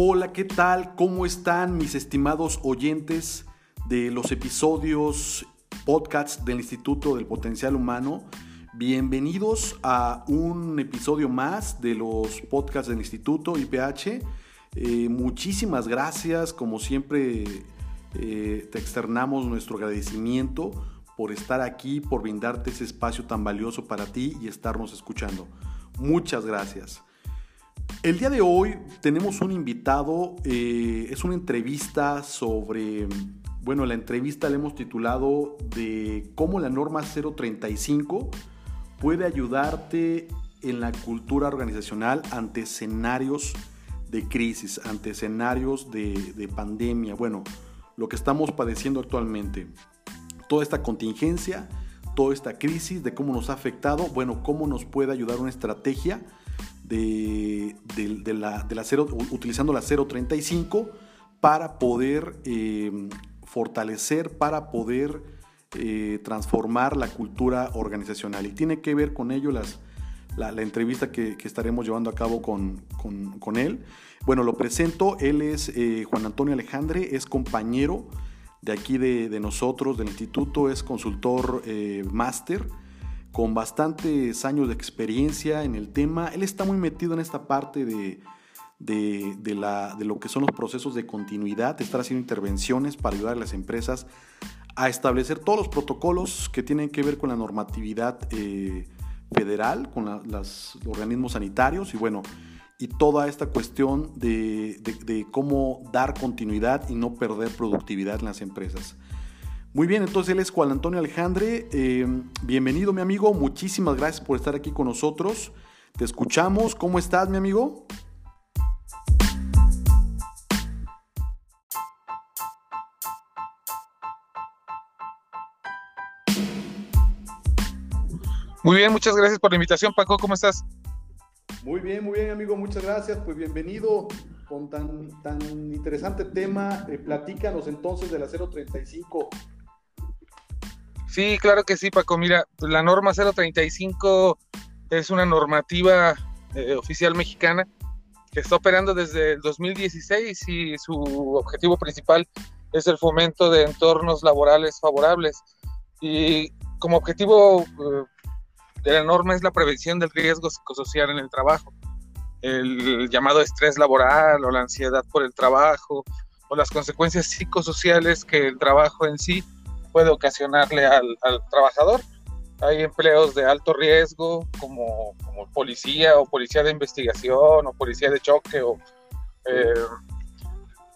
Hola, ¿qué tal? ¿Cómo están mis estimados oyentes de los episodios podcasts del Instituto del Potencial Humano? Bienvenidos a un episodio más de los podcasts del Instituto IPH. Eh, muchísimas gracias, como siempre eh, te externamos nuestro agradecimiento por estar aquí, por brindarte ese espacio tan valioso para ti y estarnos escuchando. Muchas gracias. El día de hoy tenemos un invitado, eh, es una entrevista sobre, bueno, la entrevista la hemos titulado de cómo la norma 035 puede ayudarte en la cultura organizacional ante escenarios de crisis, ante escenarios de, de pandemia, bueno, lo que estamos padeciendo actualmente. Toda esta contingencia, toda esta crisis, de cómo nos ha afectado, bueno, cómo nos puede ayudar una estrategia de, la, de la utilizando la 035 para poder eh, fortalecer, para poder eh, transformar la cultura organizacional. Y tiene que ver con ello las, la, entrevista que, estaremos llevando a cabo con, con, él. Bueno, lo presento, él es eh, Juan Antonio Alejandre, es compañero de aquí de, de nosotros, del instituto, es consultor máster con bastantes años de experiencia en el tema. Él está muy metido en esta parte de, de, lo que son los procesos de continuidad, de estar haciendo intervenciones para ayudar a las empresas a establecer todos los protocolos que tienen que ver con la normatividad eh, federal, con los organismos sanitarios y bueno, y toda esta cuestión de, cómo dar continuidad y no perder productividad en las empresas. Muy bien, entonces él es Juan Antonio Alejandre. Eh, bienvenido, mi amigo. Muchísimas gracias por estar aquí con nosotros. Te escuchamos. ¿Cómo estás, mi amigo? Muy bien, muchas gracias por la invitación, Paco. ¿Cómo estás? Muy bien, muy bien, amigo. Muchas gracias. Pues bienvenido con tan, tan interesante tema. Eh, platícanos entonces de la 035. Sí, claro que sí, Paco. Mira, la norma 035 es una normativa eh, oficial mexicana que está operando desde el 2016 y su objetivo principal es el fomento de entornos laborales favorables. Y como objetivo eh, de la norma es la prevención del riesgo psicosocial en el trabajo, el llamado estrés laboral o la ansiedad por el trabajo o las consecuencias psicosociales que el trabajo en sí puede ocasionarle al, trabajador. Hay empleos de alto riesgo como, policía o policía de investigación o policía de choque o eh,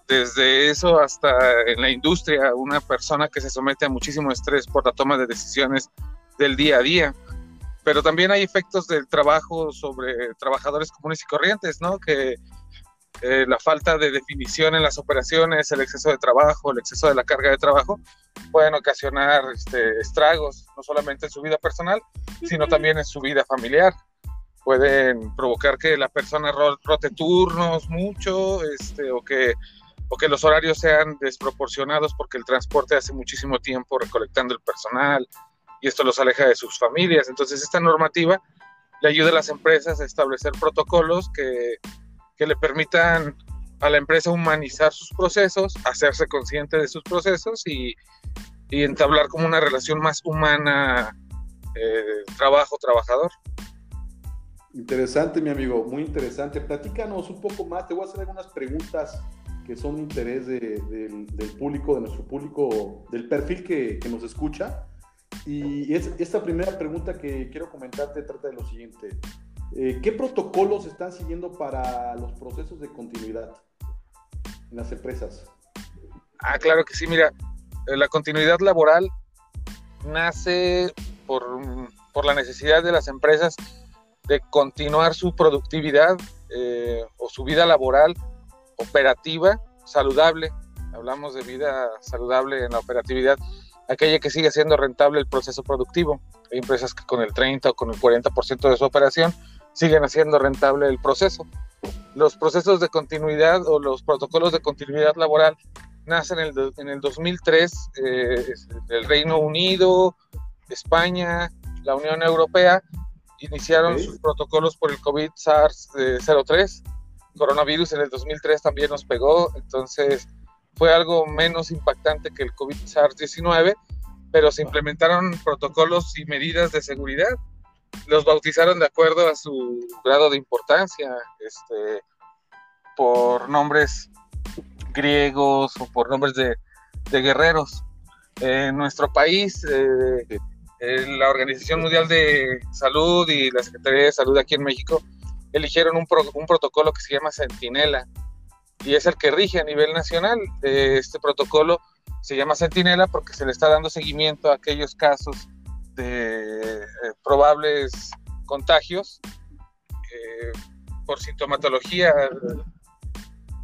desde eso hasta en la industria una persona que se somete a muchísimo estrés por la toma de decisiones del día a día. Pero también hay efectos del trabajo sobre trabajadores comunes y corrientes, ¿no? Que eh, la falta de definición en las operaciones, el exceso de trabajo, el exceso de la carga de trabajo, pueden ocasionar este, estragos, no solamente en su vida personal, sino también en su vida familiar. Pueden provocar que la persona rote turnos mucho, este, o, que, o que los horarios sean desproporcionados porque el transporte hace muchísimo tiempo recolectando el personal y esto los aleja de sus familias. Entonces esta normativa le ayuda a las empresas a establecer protocolos que que le permitan a la empresa humanizar sus procesos, hacerse consciente de sus procesos y, entablar como una relación más humana eh, trabajo-trabajador. Interesante, mi amigo, muy interesante. Platícanos un poco más, te voy a hacer algunas preguntas que son de interés del público, de nuestro público, del perfil que, que nos escucha. Y es, esta primera pregunta que quiero comentarte trata de lo siguiente. Eh, ¿Qué protocolos están siguiendo para los procesos de continuidad en las empresas? Ah, claro que sí, mira, eh, la continuidad laboral nace por, la necesidad de las empresas de continuar su productividad eh, o su vida laboral operativa saludable. Hablamos de vida saludable en la operatividad, aquella que sigue siendo rentable el proceso productivo. Hay empresas que con el 30 o con el 40% de su operación siguen haciendo rentable el proceso. Los procesos de continuidad o los protocolos de continuidad laboral nacen en el, en el 2003, eh, el Reino Unido, España, la Unión Europea iniciaron sus protocolos por el COVID-SARS-03 coronavirus en el 2003 también nos pegó, entonces fue algo menos impactante que el COVID-19, pero se implementaron protocolos y medidas de seguridad. Los bautizaron de acuerdo a su grado de importancia, este, por nombres griegos o por nombres de, guerreros. En nuestro país, eh, la Organización Mundial de Salud y la Secretaría de Salud aquí en México eligieron un, un protocolo que se llama Centinela y es el que rige a nivel nacional. Este protocolo se llama Centinela porque se le está dando seguimiento a aquellos casos de eh, probables contagios eh, por sintomatología,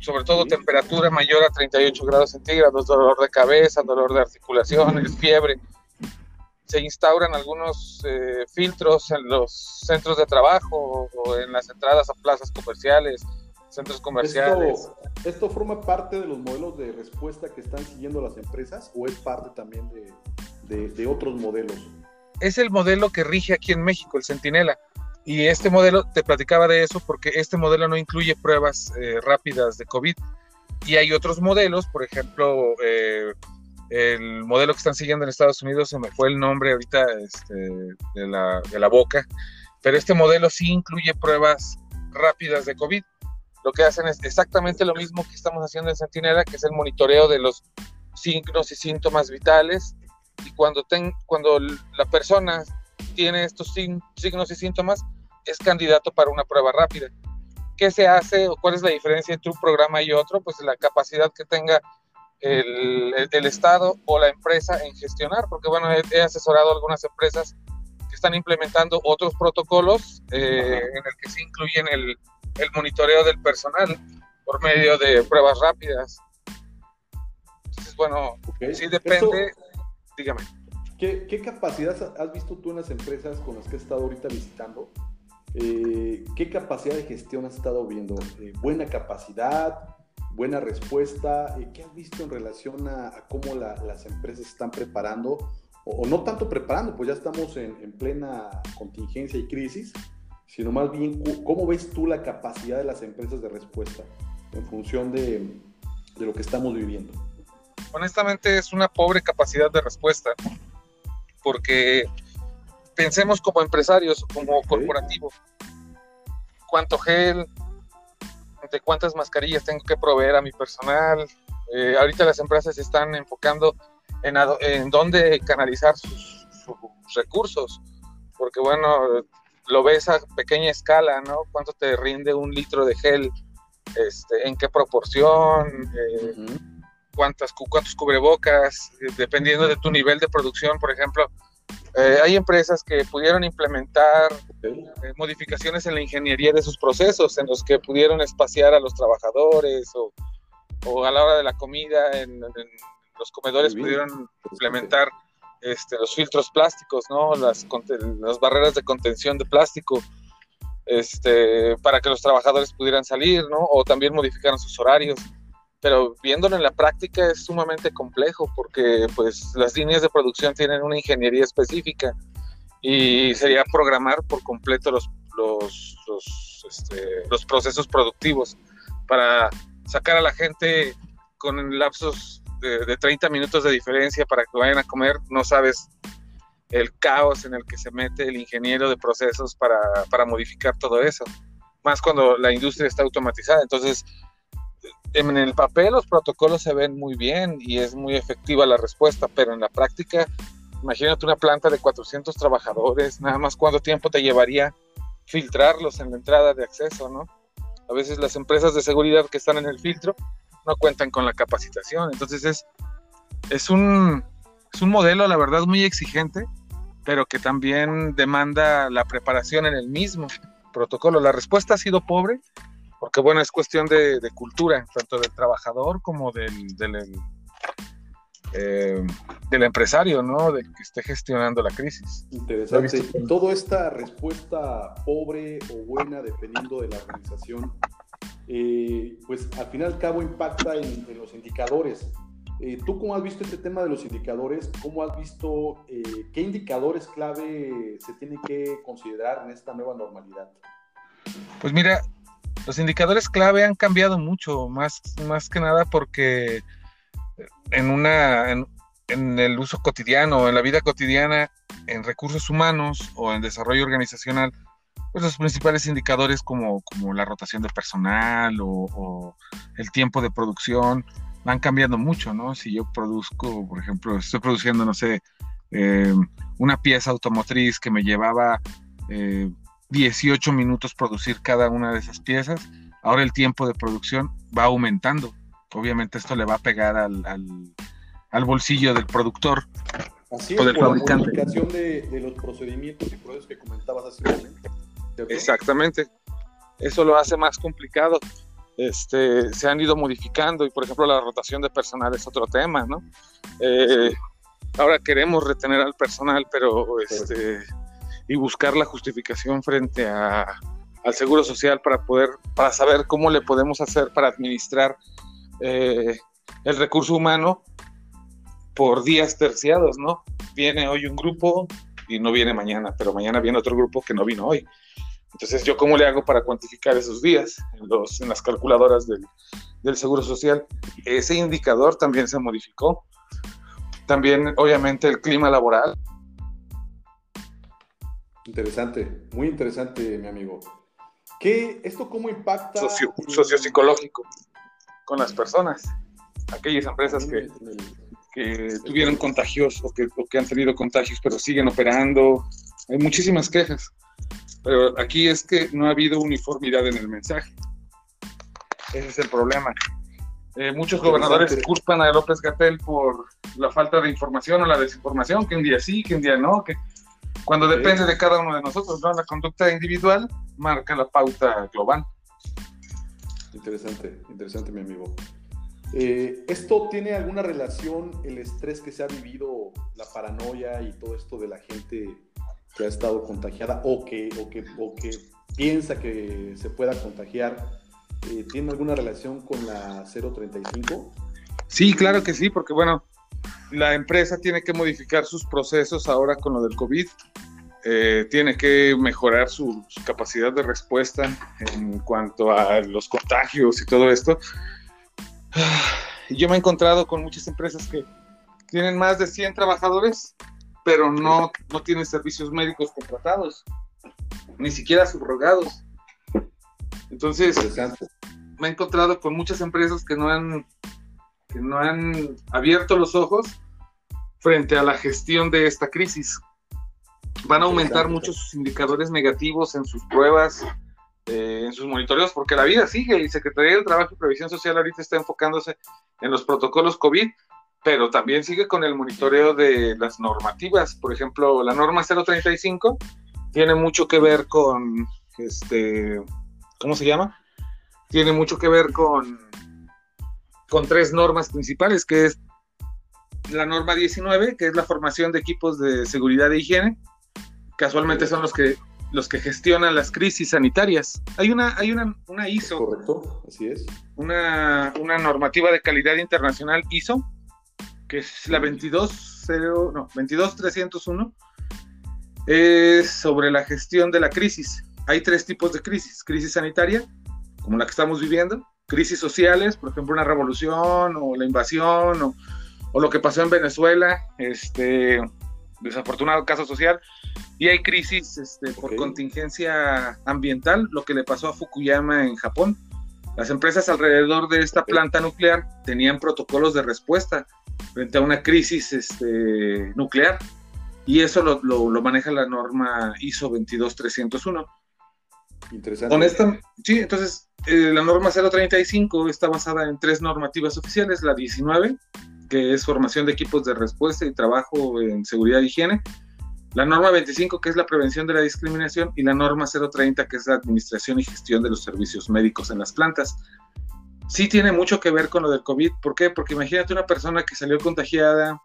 sobre todo temperatura mayor a 38 grados centígrados, dolor de cabeza, dolor de articulaciones, fiebre. Se instauran algunos eh, filtros en los centros de trabajo o en las entradas a plazas comerciales, centros comerciales. Esto, forma parte de los modelos de respuesta que están siguiendo las empresas o es parte también de, de, otros modelos? Es el modelo que rige aquí en México, el Centinela. Y este modelo, te platicaba de eso porque este modelo no incluye pruebas eh, rápidas de COVID. Y hay otros modelos, por ejemplo, eh, el modelo que están siguiendo en Estados Unidos, se me fue el nombre ahorita este, de, la, de la boca, pero este modelo sí incluye pruebas rápidas de COVID lo que hacen es exactamente lo mismo que estamos haciendo en Centinela, que es el monitoreo de los signos y síntomas vitales. Y cuando, ten, cuando la persona tiene estos signos y síntomas, es candidato para una prueba rápida. ¿Qué se hace o cuál es la diferencia entre un programa y otro? Pues la capacidad que tenga el, el, Estado o la empresa en gestionar, porque bueno, he, asesorado a algunas empresas que están implementando otros protocolos eh, en el que se incluyen el, el monitoreo del personal por medio de pruebas rápidas. Entonces, bueno, sí depende. Dígame. ¿qué, capacidad has visto tú en las empresas con las que has estado ahorita visitando? Eh, ¿Qué capacidad de gestión has estado viendo? Eh, ¿Buena capacidad? ¿Buena respuesta? Eh, ¿Qué has visto en relación a, cómo las empresas están preparando? O, no tanto preparando, pues ya estamos en, en plena contingencia y crisis, sino más bien cómo ves tú la capacidad de las empresas de respuesta en función de, de lo que estamos viviendo. Honestamente es una pobre capacidad de respuesta, porque pensemos como empresarios, como corporativo, cuánto gel, de cuántas mascarillas tengo que proveer a mi personal. Eh, ahorita las empresas se están enfocando en, en dónde canalizar sus, sus recursos, porque bueno, lo ves a pequeña escala, ¿no? ¿Cuánto te rinde un litro de gel? Este, ¿En qué proporción? Eh, cuántas, ¿Cuántos cubrebocas? Eh, dependiendo de tu nivel de producción, por ejemplo. Eh, hay empresas que pudieron implementar modificaciones en la ingeniería de sus procesos, en los que pudieron espaciar a los trabajadores o, o a la hora de la comida en, los comedores pudieron implementar este, los filtros plásticos, ¿no? Las, las barreras de contención de plástico, este, para que los trabajadores pudieran salir, ¿no? O también modificaron sus horarios. Pero viéndolo en la práctica es sumamente complejo porque pues las líneas de producción tienen una ingeniería específica y sería programar por completo los, los, los, este, los procesos productivos para sacar a la gente con lapsos de, 30 minutos de diferencia para que vayan a comer, no sabes el caos en el que se mete el ingeniero de procesos para, para modificar todo eso, más cuando la industria está automatizada. Entonces, en el papel los protocolos se ven muy bien y es muy efectiva la respuesta, pero en la práctica, imagínate una planta de 400 trabajadores, nada más cuánto tiempo te llevaría filtrarlos en la entrada de acceso, ¿no? A veces las empresas de seguridad que están en el filtro no cuentan con la capacitación. Entonces es, es, un, es un modelo, la verdad, muy exigente, pero que también demanda la preparación en el mismo protocolo. La respuesta ha sido pobre, porque bueno, es cuestión de, cultura, tanto del trabajador como del, del, eh, del empresario, ¿no? Del que esté gestionando la crisis. Interesante. Toda esta respuesta pobre o buena, dependiendo de la organización, eh, pues al final y al cabo impacta en, los indicadores. Eh, ¿Tú cómo has visto este tema de los indicadores? ¿Cómo has visto eh, qué indicadores clave se tienen que considerar en esta nueva normalidad? Pues mira, los indicadores clave han cambiado mucho, más, más que nada porque en, una, en, el uso cotidiano, en la vida cotidiana, en recursos humanos o en desarrollo organizacional, pues los principales indicadores como, como la rotación de personal o, el tiempo de producción van cambiando mucho, ¿no? Si yo produzco, por ejemplo, estoy produciendo, no sé, eh, una pieza automotriz que me llevaba 18 eh, minutos producir cada una de esas piezas, ahora el tiempo de producción va aumentando. Obviamente esto le va a pegar al, al, bolsillo del productor Así es, o del fabricante. La de, de los procedimientos y procesos que comentabas hace un momento. Exactamente. Eso lo hace más complicado. Este, se han ido modificando y por ejemplo la rotación de personal es otro tema, ¿no? Eh, ahora queremos retener al personal, pero este, y buscar la justificación frente a, al seguro social para poder, para saber cómo le podemos hacer para administrar eh, el recurso humano por días terciados, ¿no? Viene hoy un grupo y no viene mañana, pero mañana viene otro grupo que no vino hoy. Entonces, ¿yo cómo le hago para cuantificar esos días en, los, en las calculadoras del, del Seguro Social? Ese indicador también se modificó. También, obviamente, el clima laboral. Interesante, muy interesante, mi amigo. ¿Qué, ¿Esto cómo impacta? Socio, sociopsicológico con las personas. Aquellas empresas que, que tuvieron contagios o que, o que han tenido contagios pero siguen operando. Hay muchísimas quejas. Pero aquí es que no ha habido uniformidad en el mensaje. Ese es el problema. Eh, muchos gobernadores culpan a López Gatel por la falta de información o la desinformación, que un día sí, que un día no, que cuando depende de cada uno de nosotros, ¿no? La conducta individual marca la pauta global. Interesante, interesante, mi amigo. Eh, ¿Esto tiene alguna relación, el estrés que se ha vivido, la paranoia y todo esto de la gente que ha estado contagiada o que, o que, o que piensa que se pueda contagiar, eh, ¿tiene alguna relación con la 035? Sí, claro que sí, porque bueno, la empresa tiene que modificar sus procesos ahora con lo del COVID. Eh, tiene que mejorar su, capacidad de respuesta en cuanto a los contagios y todo esto. Yo me he encontrado con muchas empresas que tienen más de 100 trabajadores pero no, no tiene servicios médicos contratados, ni siquiera subrogados. Entonces, me he encontrado con muchas empresas que no han, que no han abierto los ojos frente a la gestión de esta crisis. Van a aumentar muchos sus indicadores negativos en sus pruebas, eh, en sus monitoreos, porque la vida sigue y Secretaría del Trabajo y Previsión Social ahorita está enfocándose en los protocolos COVID, pero también sigue con el monitoreo de las normativas. Por ejemplo, la norma 035 tiene mucho que ver con, este, ¿cómo se llama? Tiene mucho que ver con, con tres normas principales, que es la norma 19, que es la formación de equipos de seguridad e higiene. Casualmente son los que los que gestionan las crisis sanitarias. Hay una, hay una, una ISO. Correcto, así es. Una, una normativa de calidad internacional ISO, que es la 22.0, no, 22.301, es sobre la gestión de la crisis. Hay tres tipos de crisis. Crisis sanitaria, como la que estamos viviendo, crisis sociales, por ejemplo, una revolución o la invasión o, o lo que pasó en Venezuela, este desafortunado caso social, y hay crisis este, por contingencia ambiental, lo que le pasó a Fukuyama en Japón. Las empresas alrededor de esta planta nuclear tenían protocolos de respuesta frente a una crisis este, nuclear. Y eso lo, lo, maneja la norma ISO 22301. Interesante. Con sí, entonces eh, la norma 035 está basada en tres normativas oficiales, la 19, que es formación de equipos de respuesta y trabajo en seguridad e higiene, la norma 25, que es la prevención de la discriminación, y la norma 030, que es la administración y gestión de los servicios médicos en las plantas sí tiene mucho que ver con lo del COVID. ¿Por qué? Porque imagínate una persona que salió contagiada,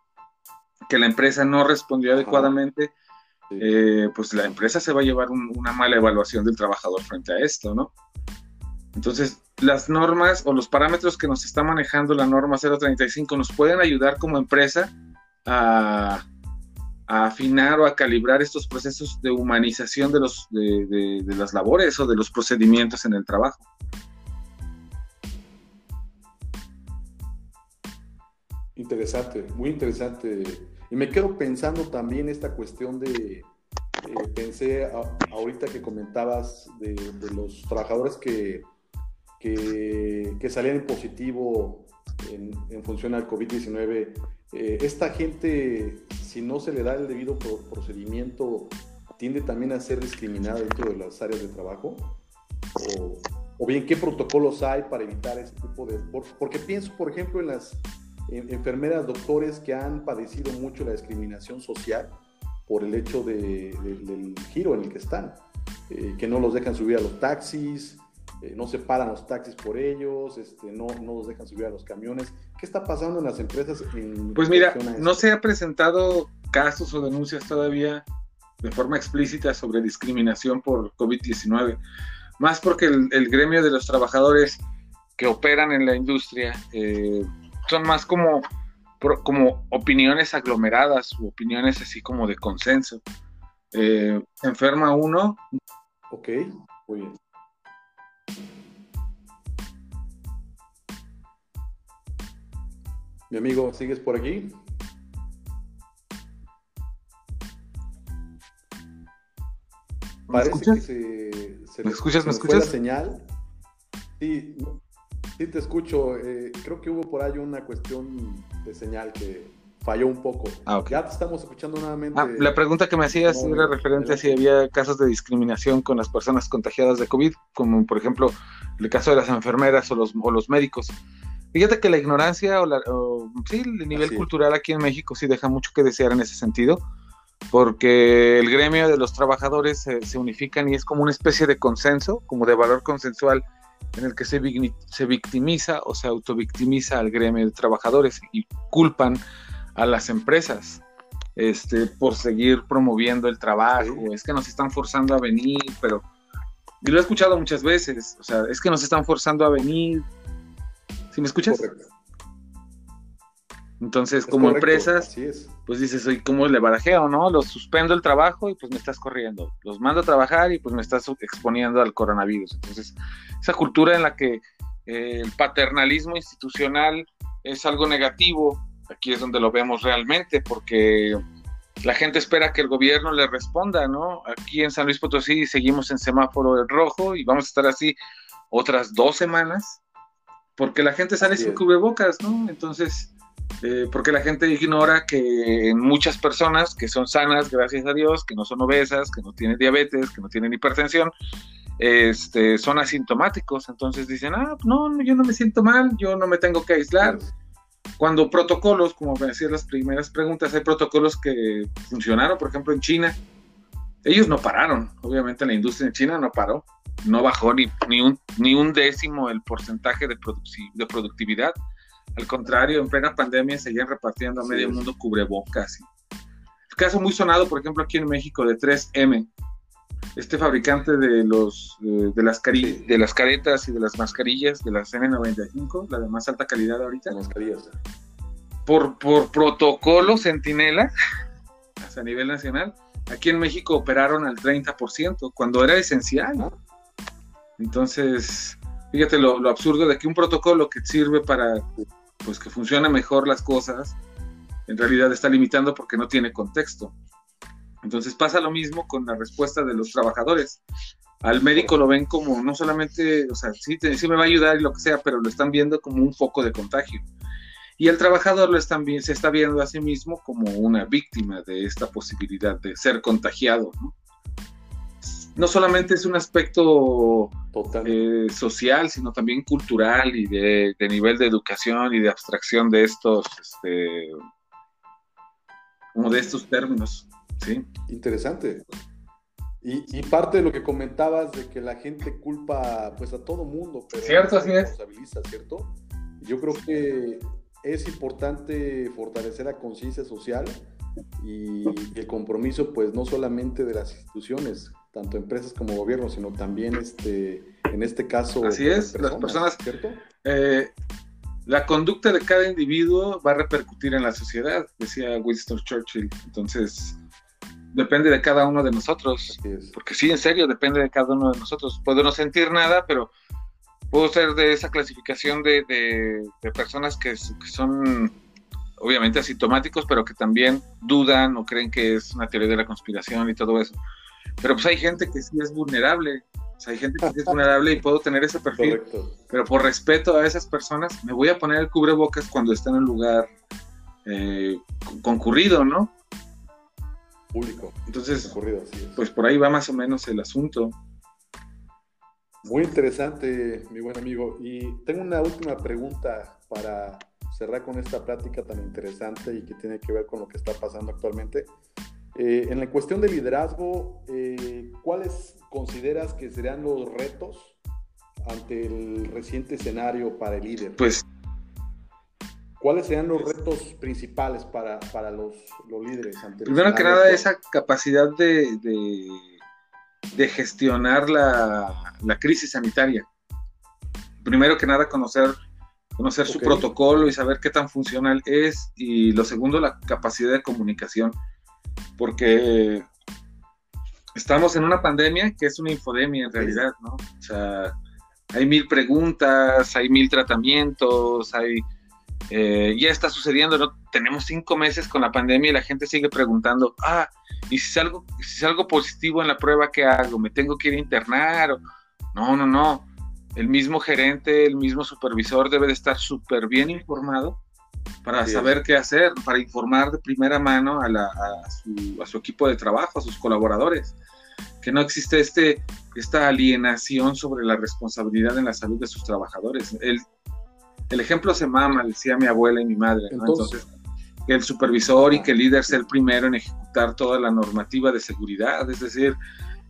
que la empresa no respondió adecuadamente, eh, pues la empresa se va a llevar una mala evaluación del trabajador frente a esto, ¿no? Entonces, las normas o los parámetros que nos está manejando la norma 035 nos pueden ayudar como empresa a, afinar o a calibrar estos procesos de humanización de, los, de las labores o de los procedimientos en el trabajo. Interesante, muy interesante y me quedo pensando también esta cuestión de, eh, pensé ahorita que comentabas de, los trabajadores que, que, salían en positivo en, función al COVID-19. Eh, esta gente, si no se le da el debido procedimiento, tiende también a ser discriminada dentro de las áreas de trabajo. O, o bien, ¿qué protocolos hay para evitar ese tipo de... Porque pienso, por ejemplo, en las enfermeras, doctores que han padecido mucho la discriminación social por el hecho del giro en el que están, eh, que no los dejan subir a los taxis, eh, no se paran los taxis por ellos, este, no, no los dejan subir a los camiones. ¿Qué está pasando en las empresas? pues mira, no se ha presentado casos o denuncias todavía de forma explícita sobre discriminación por COVID-19, más porque el, gremio de los trabajadores que operan en la industria eh, son más como, como opiniones aglomeradas o opiniones así como de consenso. Eh, enferma uno. Ok, muy bien. Mi amigo, ¿sigues por aquí? Parece que se, se ¿Me escuchas? ¿Me escuchas? la señal. Sí, Sí, te escucho. Eh, creo que hubo por ahí una cuestión de señal que falló un poco. Ah, ya te estamos escuchando nuevamente. Ah, la pregunta que me hacías era referente a si había casos de discriminación con las personas contagiadas de COVID, como por ejemplo el caso de las enfermeras o los, o los médicos. Fíjate que la ignorancia o, la, sí, el nivel cultural aquí en México sí deja mucho que desear en ese sentido, porque el gremio de los trabajadores se, se unifican y es como una especie de consenso, como de valor consensual en el que se, se victimiza o se autovictimiza al gremio de trabajadores y culpan a las empresas este, por seguir promoviendo el trabajo. Es que nos están forzando a venir, pero... Y lo he escuchado muchas veces, o sea, es que nos están forzando a venir. ¿Sí me escuchas? Correcto. Entonces, como empresas, pues dices, oye, ¿cómo le barajeo, no? Los suspendo el trabajo y pues me estás corriendo. Los mando a trabajar y pues me estás exponiendo al coronavirus. Entonces, esa cultura en la que eh, el paternalismo institucional es algo negativo, aquí es donde lo vemos realmente, porque la gente espera que el gobierno le responda, ¿no? Aquí en San Luis Potosí seguimos en semáforo rojo y vamos a estar así otras dos semanas, porque la gente sale sin cubrebocas, ¿no? Entonces eh, porque la gente ignora que en muchas personas que son sanas, gracias a Dios, que no son obesas, que no tienen diabetes, que no tienen hipertensión, este, son asintomáticos. Entonces dicen, ah, no, yo no me siento mal, yo no me tengo que aislar. Cuando protocolos, como me decías las primeras preguntas, hay protocolos que funcionaron, por ejemplo, en China. Ellos no pararon, obviamente la industria en China no paró, no bajó ni, ni, un, ni un décimo el porcentaje de, de productividad al contrario, en plena pandemia seguían repartiendo a medio mundo cubrebocas. El caso muy sonado, por ejemplo, aquí en México de 3M, este fabricante de los de, las de las caretas y de las mascarillas de las N95, la de más alta calidad ahorita. Mascarillas. Por, por protocolo Centinela, a nivel nacional, aquí en México operaron al 30%, cuando era esencial. ¿no? Entonces, fíjate lo, absurdo de que un protocolo que sirve para pues que funcione mejor las cosas, en realidad está limitando porque no tiene contexto. Entonces pasa lo mismo con la respuesta de los trabajadores. Al médico lo ven como no solamente, o sea, sí, sí me va a ayudar y lo que sea, pero lo están viendo como un foco de contagio. Y el trabajador lo están, se está viendo a sí mismo como una víctima de esta posibilidad de ser contagiado. ¿no? No solamente es un aspecto eh, social, sino también cultural y de, nivel de educación y de abstracción de estos, este, como de estos términos. ¿sí? Interesante. Y, parte de lo que comentabas de que la gente culpa pues a todo mundo, pero cierto, así es. ¿cierto? Yo creo que es importante fortalecer la conciencia social y el compromiso pues no solamente de las instituciones, tanto empresas como gobiernos, sino también este, en este caso... Así es, las personas... ¿cierto? Eh, la conducta de cada individuo va a repercutir en la sociedad, decía Winston Churchill. Entonces, depende de cada uno de nosotros. Porque sí, en serio, depende de cada uno de nosotros. Puedo no sentir nada, pero puedo ser de esa clasificación de, de, personas que, que, son obviamente asintomáticos, pero que también dudan o creen que es una teoría de la conspiración y todo eso. Pero pues hay gente que sí es vulnerable, o sea, hay gente que sí es vulnerable y puedo tener ese perfil, pero por respeto a esas personas me voy a poner el cubrebocas cuando esté en un lugar eh, concurrido, ¿no? Público. Entonces, concurrido, pues por ahí va más o menos el asunto. Muy interesante, mi buen amigo. Y tengo una última pregunta para cerrar con esta plática tan interesante y que tiene que ver con lo que está pasando actualmente. Eh, en la cuestión de liderazgo, eh, ¿cuáles consideras que serían los retos ante el reciente escenario para el líder? Pues, ¿cuáles serían los retos principales para, para los, los, líderes? Ante primero que nada, esa capacidad de, de, de gestionar la, la, crisis sanitaria. Primero que nada, conocer conocer su protocolo y saber qué tan funcional es. Y lo segundo, la capacidad de comunicación, porque estamos en una pandemia que es una infodemia en realidad, ¿no? O sea, hay mil preguntas, hay mil tratamientos, hay... Eh, ya está sucediendo, ¿no? Tenemos cinco meses con la pandemia y la gente sigue preguntando, ah, ¿y si salgo, si salgo positivo en la prueba, qué hago? ¿Me tengo que ir a internar? No, no, no el mismo gerente, el mismo supervisor debe de estar súper bien informado para saber qué hacer, para informar de primera mano a, su, equipo de trabajo, a sus colaboradores. Que no existe este, esta alienación sobre la responsabilidad en la salud de sus trabajadores. El, el ejemplo se mama, decía mi abuela y mi madre. Entonces, que el supervisor y que el líder sea el primero en ejecutar toda la normativa de seguridad, es decir,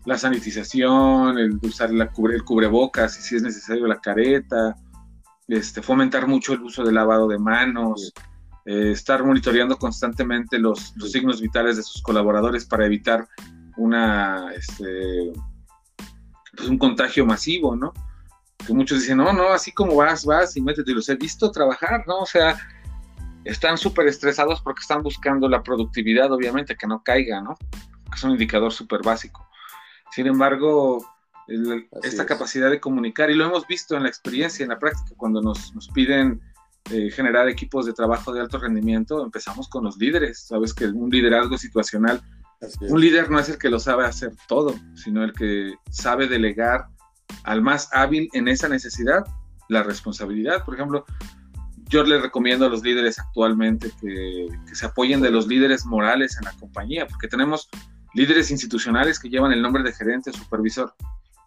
la sanitización, el usar la cubre, el cubrebocas y si es necesario la careta, este, fomentar mucho el uso del lavado de manos, eh, estar monitoreando constantemente los, los, signos vitales de sus colaboradores para evitar una, este, pues un contagio masivo, ¿no? Que muchos dicen, no, no, así como vas, vas y métete, y los he visto trabajar, ¿no? O sea, están súper estresados porque están buscando la productividad, obviamente, que no caiga, ¿no? Que es un indicador súper básico. Sin embargo, esta capacidad de comunicar, y lo hemos visto en la experiencia, en la práctica, cuando nos, piden eh, generar equipos de trabajo de alto rendimiento, empezamos con los líderes. Sabes que un liderazgo situacional, un líder no es el que lo sabe hacer todo, sino el que sabe delegar al más hábil en esa necesidad la responsabilidad. Por ejemplo, yo le recomiendo a los líderes actualmente que, que se apoyen de los líderes morales en la compañía, porque tenemos líderes institucionales que llevan el nombre de gerente o supervisor.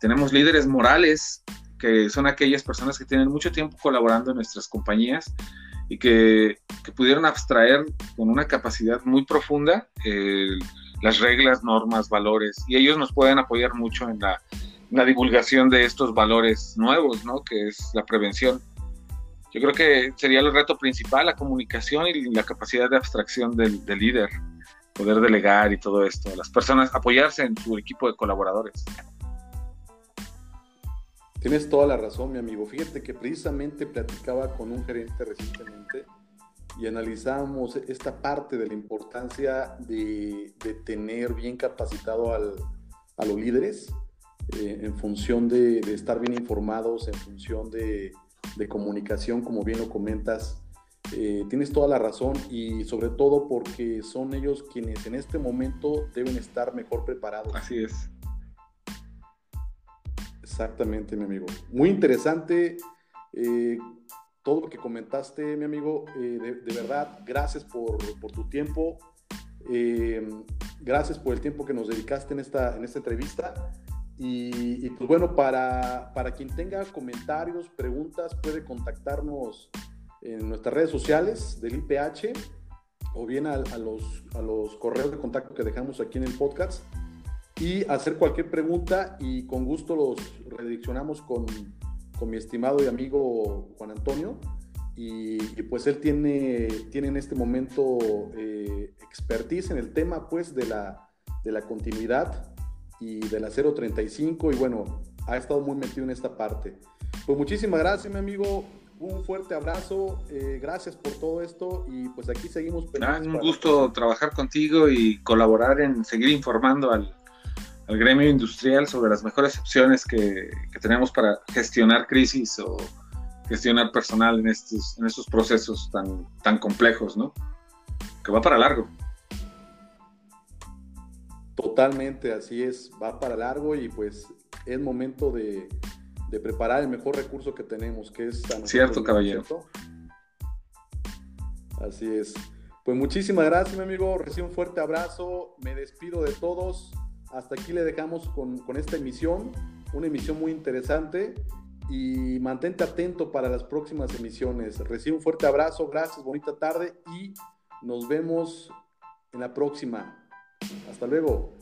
Tenemos líderes morales, que son aquellas personas que tienen mucho tiempo colaborando en nuestras compañías y que, pudieron abstraer con una capacidad muy profunda eh, las reglas, normas, valores, y ellos nos pueden apoyar mucho en la, divulgación de estos valores nuevos, ¿no? que es la prevención. Yo creo que sería el reto principal, la comunicación y la capacidad de abstracción del líder poder delegar y todo esto, las personas apoyarse en su equipo de colaboradores. Tienes toda la razón, mi amigo. Fíjate que precisamente platicaba con un gerente recientemente y analizábamos esta parte de la importancia de, tener bien capacitado al, a los líderes eh, en función de, estar bien informados, en función de, de comunicación, como bien lo comentas, eh, tienes toda la razón y sobre todo porque son ellos quienes en este momento deben estar mejor preparados. Así es. Exactamente, mi amigo. Muy interesante eh, todo lo que comentaste, mi amigo. Eh, de, verdad, gracias por, tu tiempo. gracias por el tiempo que nos dedicaste en esta, en esta entrevista. Y, y, pues bueno, para, para quien tenga comentarios, preguntas, puede contactarnos en nuestras redes sociales del IPH o bien a, los, a los correos de contacto que dejamos aquí en el podcast y hacer cualquier pregunta y con gusto los redireccionamos con, con mi estimado y amigo Juan Antonio. Y, pues él tiene, tiene en este momento eh, expertise en el tema pues de la, de la continuidad y de la 035 y bueno, ha estado muy metido en esta parte. Pues muchísimas gracias mi amigo, un fuerte abrazo, eh, gracias por todo esto y pues aquí seguimos. Ah, un gusto trabajar contigo y colaborar en seguir informando al, gremio industrial sobre las mejores opciones que, tenemos para gestionar crisis o gestionar personal en estos, en estos procesos tan, tan complejos, ¿no? que va para largo. Totalmente, así es, va para largo y pues es momento de, preparar el mejor recurso que tenemos, que es... cierto, caballero. Así es. Pues muchísimas gracias, mi amigo. Recibo un fuerte abrazo. Me despido de todos. Hasta aquí le dejamos con, con esta emisión. Una emisión muy interesante. Y mantente atento para las próximas emisiones. Recibo un fuerte abrazo. Gracias, bonita tarde. Y nos vemos en la próxima. Hasta luego.